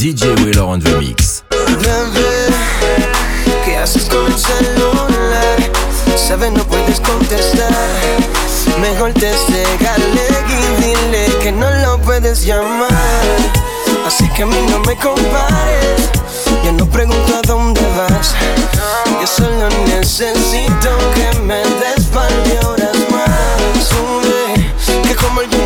DJ Wheeler on the mix. Bebé, ¿qué haces con el celular? Sabes, no puedes contestar. Mejor te regale y dile que no lo puedes llamar. Así que a mí no me compares. Yo no pregunto a dónde vas. Yo solo necesito que me des par de horas más. Sube, que como yo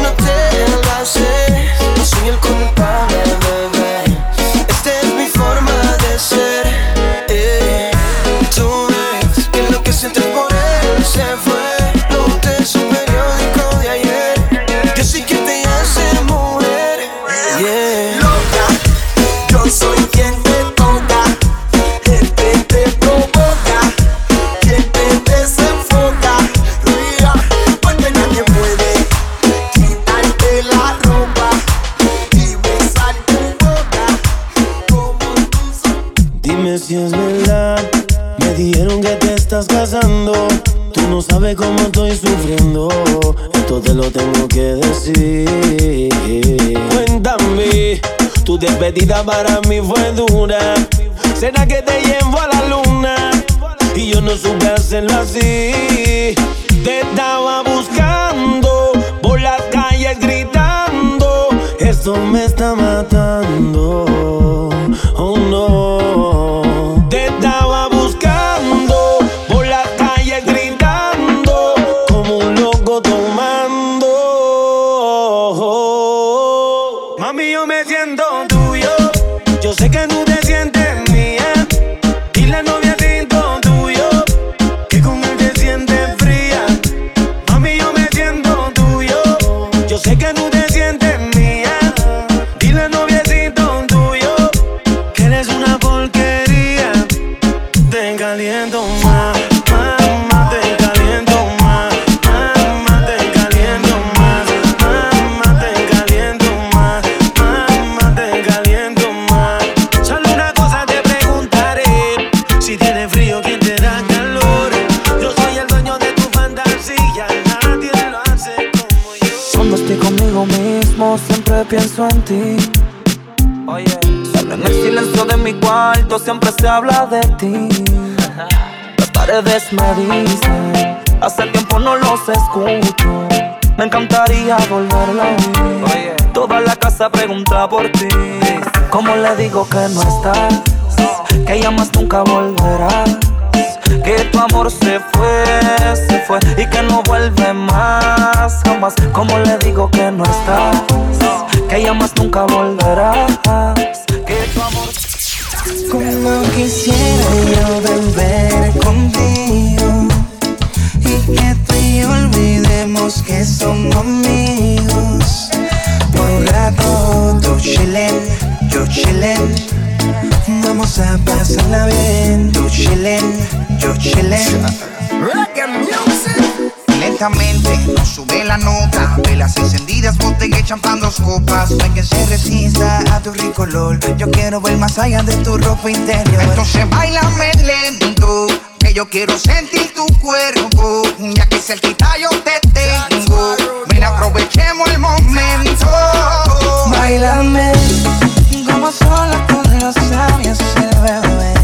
despedida para mí fue dura. ¿Será que te llevo a la luna? Y yo no supe hacerlo así. Te estaba buscando por las calles gritando. Esto me está matando. Oh no. Cuarto siempre se habla de ti. Las paredes me dicen Hace tiempo no los escucho. Me encantaría volverlo a oír Toda la casa pregunta por ti. ¿Cómo le digo que no estás? Que ya más nunca volverás. Que tu amor se fue, se fue y que no vuelve más, jamás. Como le digo que no estás, que ya más nunca volverás. Que tu amor Como quisiera yo volver contigo y que tú y olvidemos que somos amigos. Por rato tú chillen, yo chillen. Vamos a pasarla bien, tú chillen, yo chillen. Nos sube la nota Velas encendidas, botella y champán, copas. No hay quien se resista a tu rico olor. Yo quiero ver más allá de tu ropa interior. Entonces bailame lento Que yo quiero sentir tu cuerpo. Ya que cerquita yo te tengo Ven aprovechemos el momento. Bailame. Como sola con los labios el bebé.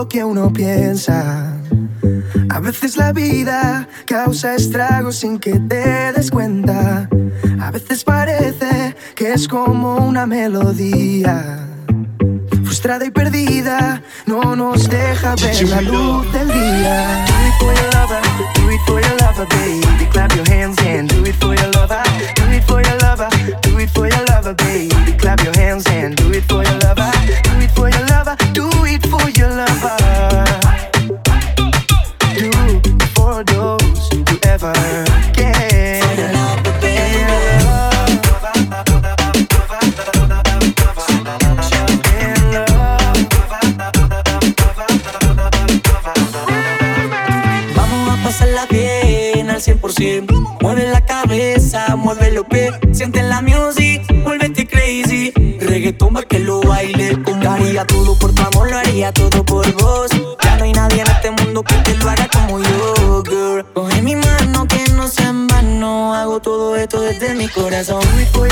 Lo que uno piensa. A veces la vida causa estragos sin que te des cuenta. A veces parece que es como una melodía. Frustrada y perdida, no nos deja ver la luz del día. Do it for your lover, do it for your lover, baby. Clap your hands and do it for your lover. Do it for your lover, do it for your lover, baby. Clap your hands and do it for your lover. Vamos a pasarla bien al 100%. Mueve la cabeza, mueve los pies. Siente la music, vuélvete crazy. Reggaeton pa' que lo baile haría todo por tu amor, lo haría todo por vos. Ya no hay nadie esto desde mi corazón. Uy,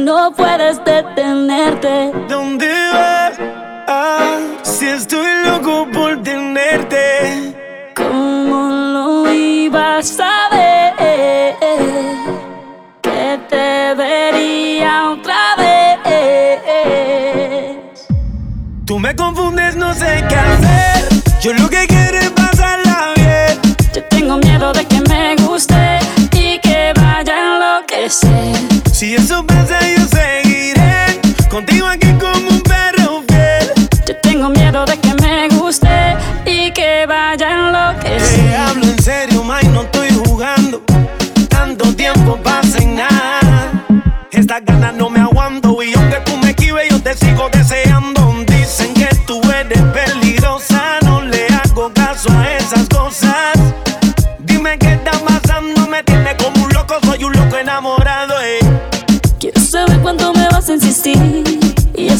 no puedes detenerte. ¿Dónde vas? Ah, si estoy loco por tenerte. ¿Cómo lo ibas a ver? Que te vería otra vez. Tú me confundes, no sé qué hacer. Yo lo que quiero es pasarla bien. Yo tengo miedo de que me guste y que vaya a enloquecer. Si eso pasa, yo seguiré contigo aquí como un perro fiel. Yo tengo miedo de que me guste y que vayan lo que Te hablo en serio, Mike, no estoy jugando. Tanto tiempo pasa en nada. Estas ganas no me aguanto y aunque tú me esquives, yo te sigo deseando. Dicen que tú eres peligrosa, no le hago caso a esas cosas.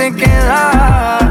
te quedas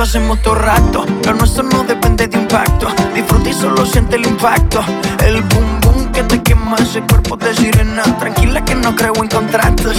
lo hacemos todo rato. Lo nuestro no depende de impacto. Disfruta y solo siente el impacto. El boom boom que te quema ese cuerpo de sirena. Tranquila que no creo en contratos.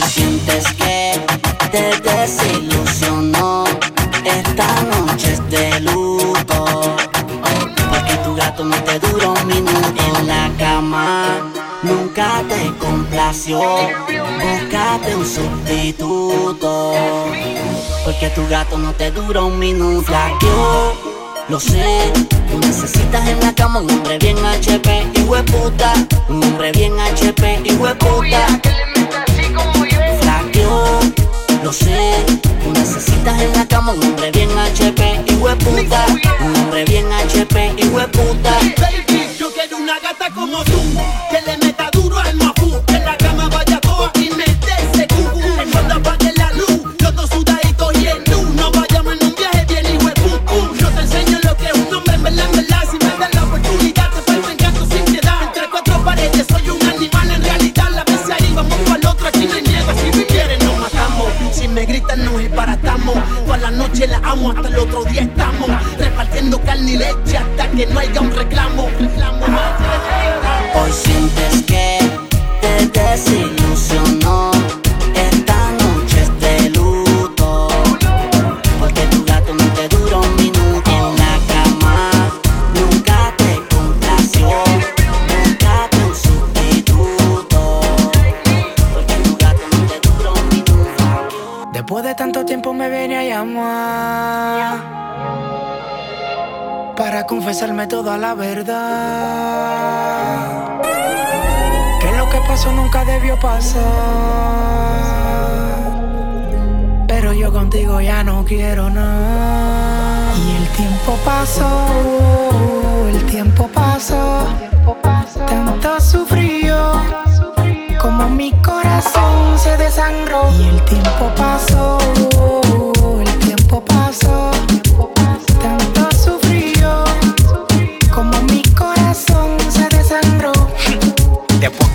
Reggae desilusionó. Esta noche es de luto. Porque tu gato no te duró un minuto en la cama. Nunca te complació. Búscate un sustituto. Porque tu gato no te duró un minuto. Flaqueó, lo sé. Tú necesitas en la cama un hombre bien HP y hueputa. Un hombre bien HP y hueputa. Lo sé. Tú necesitas en la cama un hombre bien HP y hueputa. Un hombre bien HP y hueputa. Baby, yo quiero una gata como tú, noche la amo, hasta el otro día estamos repartiendo carne y leche hasta que no haya un reclamo. Confesarme toda la verdad. Que lo que pasó nunca debió pasar. Pero yo contigo ya no quiero nada. Y el tiempo pasó, el tiempo pasó. Tanto sufrió como mi corazón se desangró. Y el tiempo pasó, el tiempo pasó.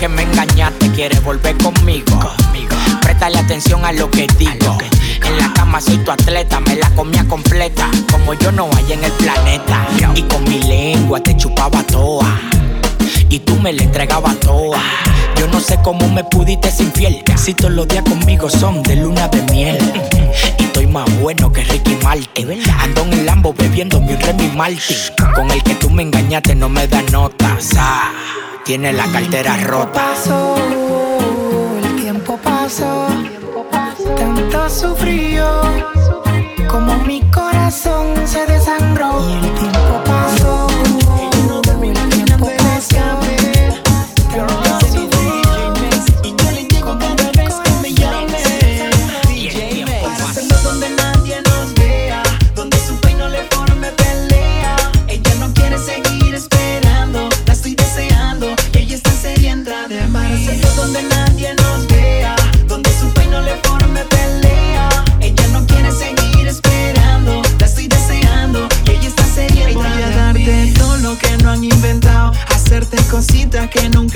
Que me engañaste, quieres volver conmigo. Préstale atención a lo que digo. En la cama soy tu atleta, me la comía completa. Como yo no hay en el planeta. Y con mi lengua te chupaba toa. Y tú me la entregabas toa. Yo no sé cómo me pudiste ser infiel. Si todos los días conmigo son de luna de miel. Y estoy más bueno que Ricky Martin. Ando en el Lambo bebiendo mi Remy Martin. Con el que tú me engañaste no me da notas. Ah, tiene la cartera rota. pasó, el tiempo pasó, tanto sufrió como mi corazón se desangró. Y el tiempo pasó,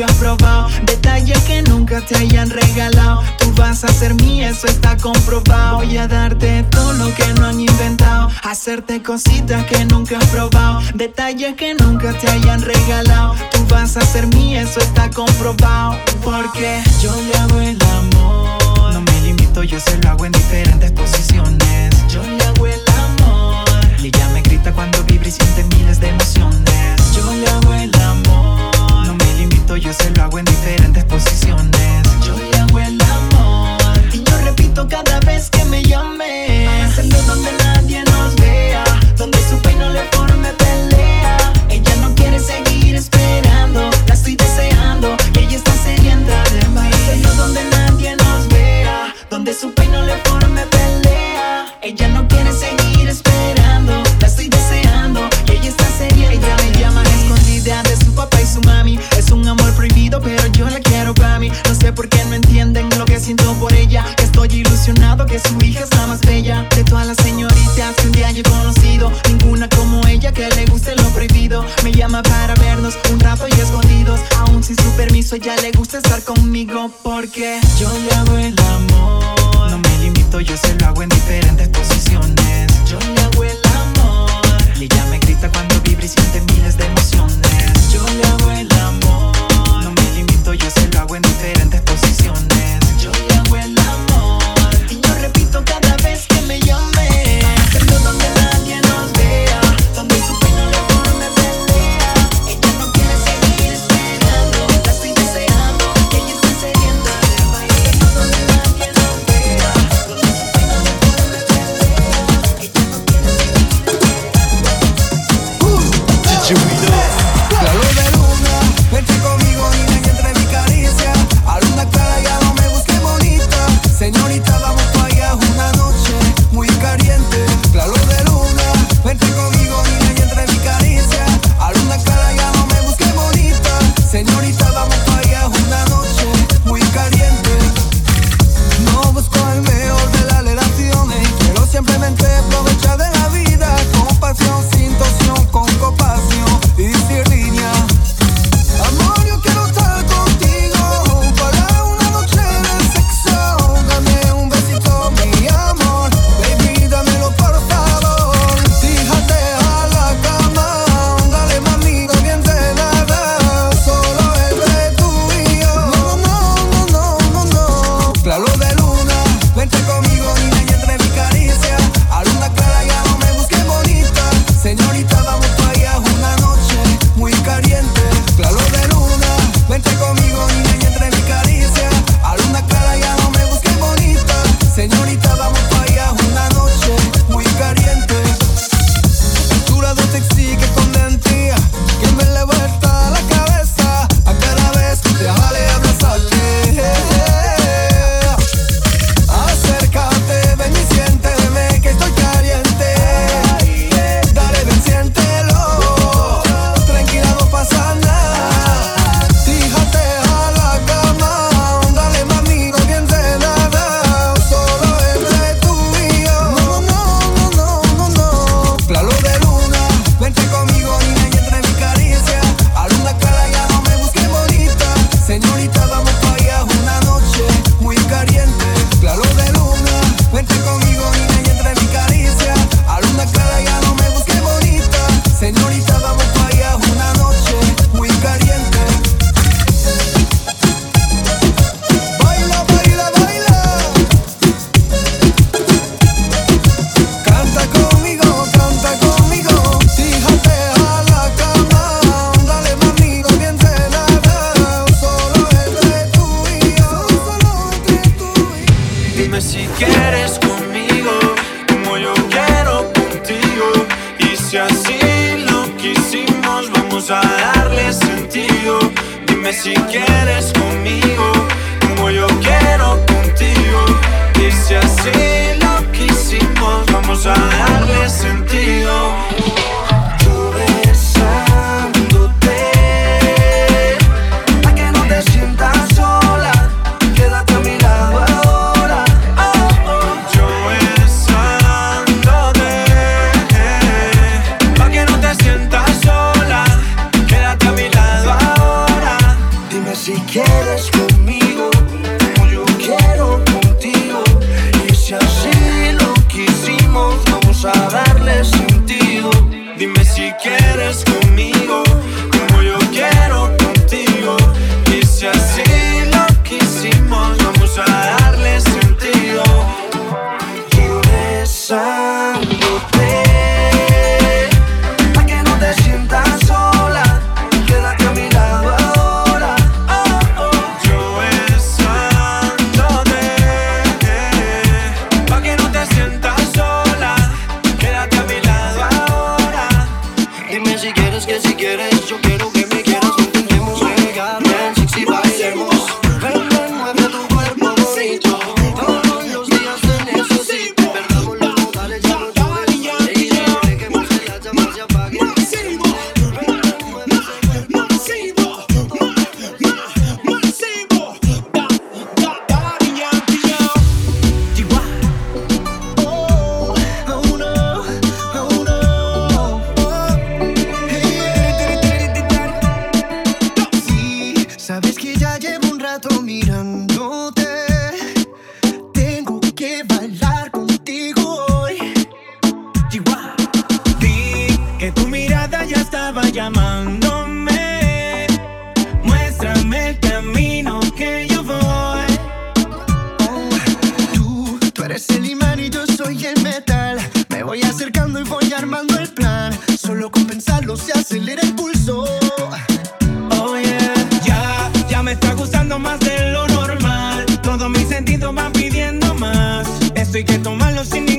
han probado. Detalles que nunca te hayan regalado. Tú vas a ser mía, eso está comprobado. Voy a darte todo lo que no han inventado. Hacerte cositas que nunca han probado. Detalles que nunca te hayan regalado. Tú vas a ser mía, eso está comprobado. Porque yo le hago el amor. No me limito, yo se lo hago en diferentes posiciones. Oh yeah. Ya, ya me está gustando más de lo normal. Todos mis sentidos van pidiendo más. Esto hay que tomarlo sin ningún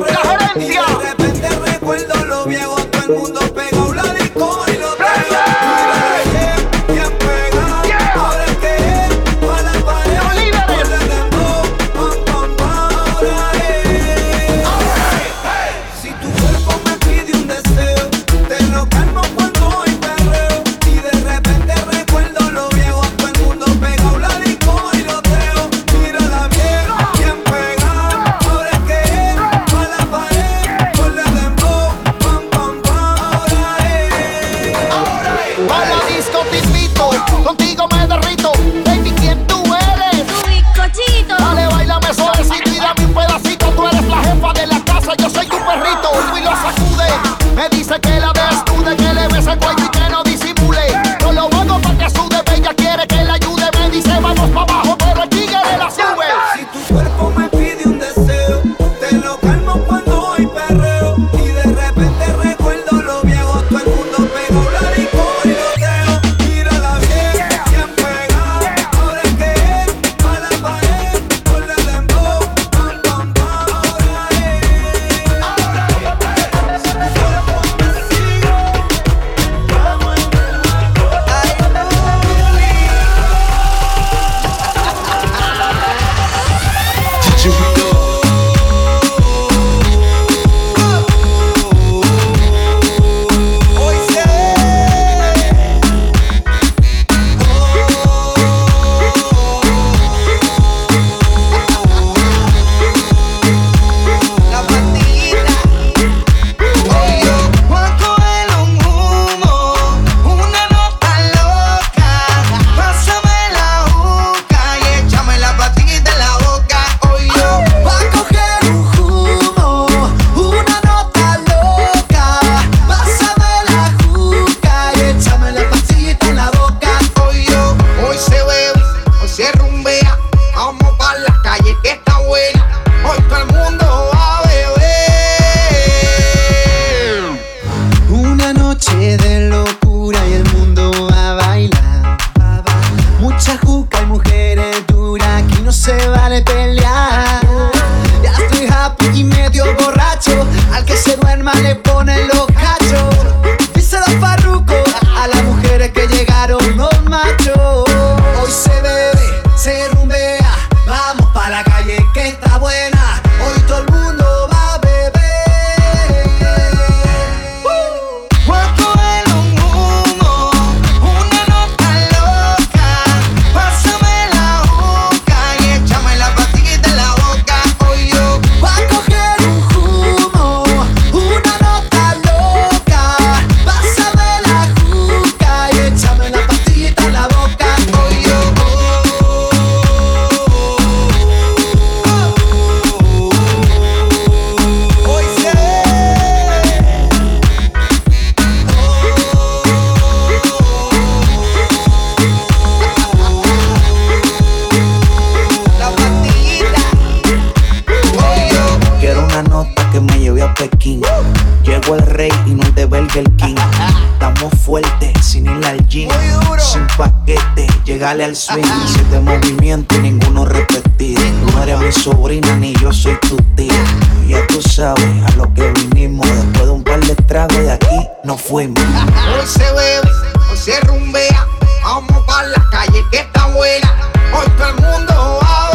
La gerencia. De repente recuerdo lo viejo, todo el mundo le ponen lo llegale al swing. Siete movimientos y ninguno repetido. No eres mi sobrina ni yo soy tu tía. Ya tú sabes a lo que vinimos. Después de un par de tragos de aquí nos fuimos. Hoy se bebe, hoy se rumbea. Vamos para la calle que está buena. Hoy todo el mundo va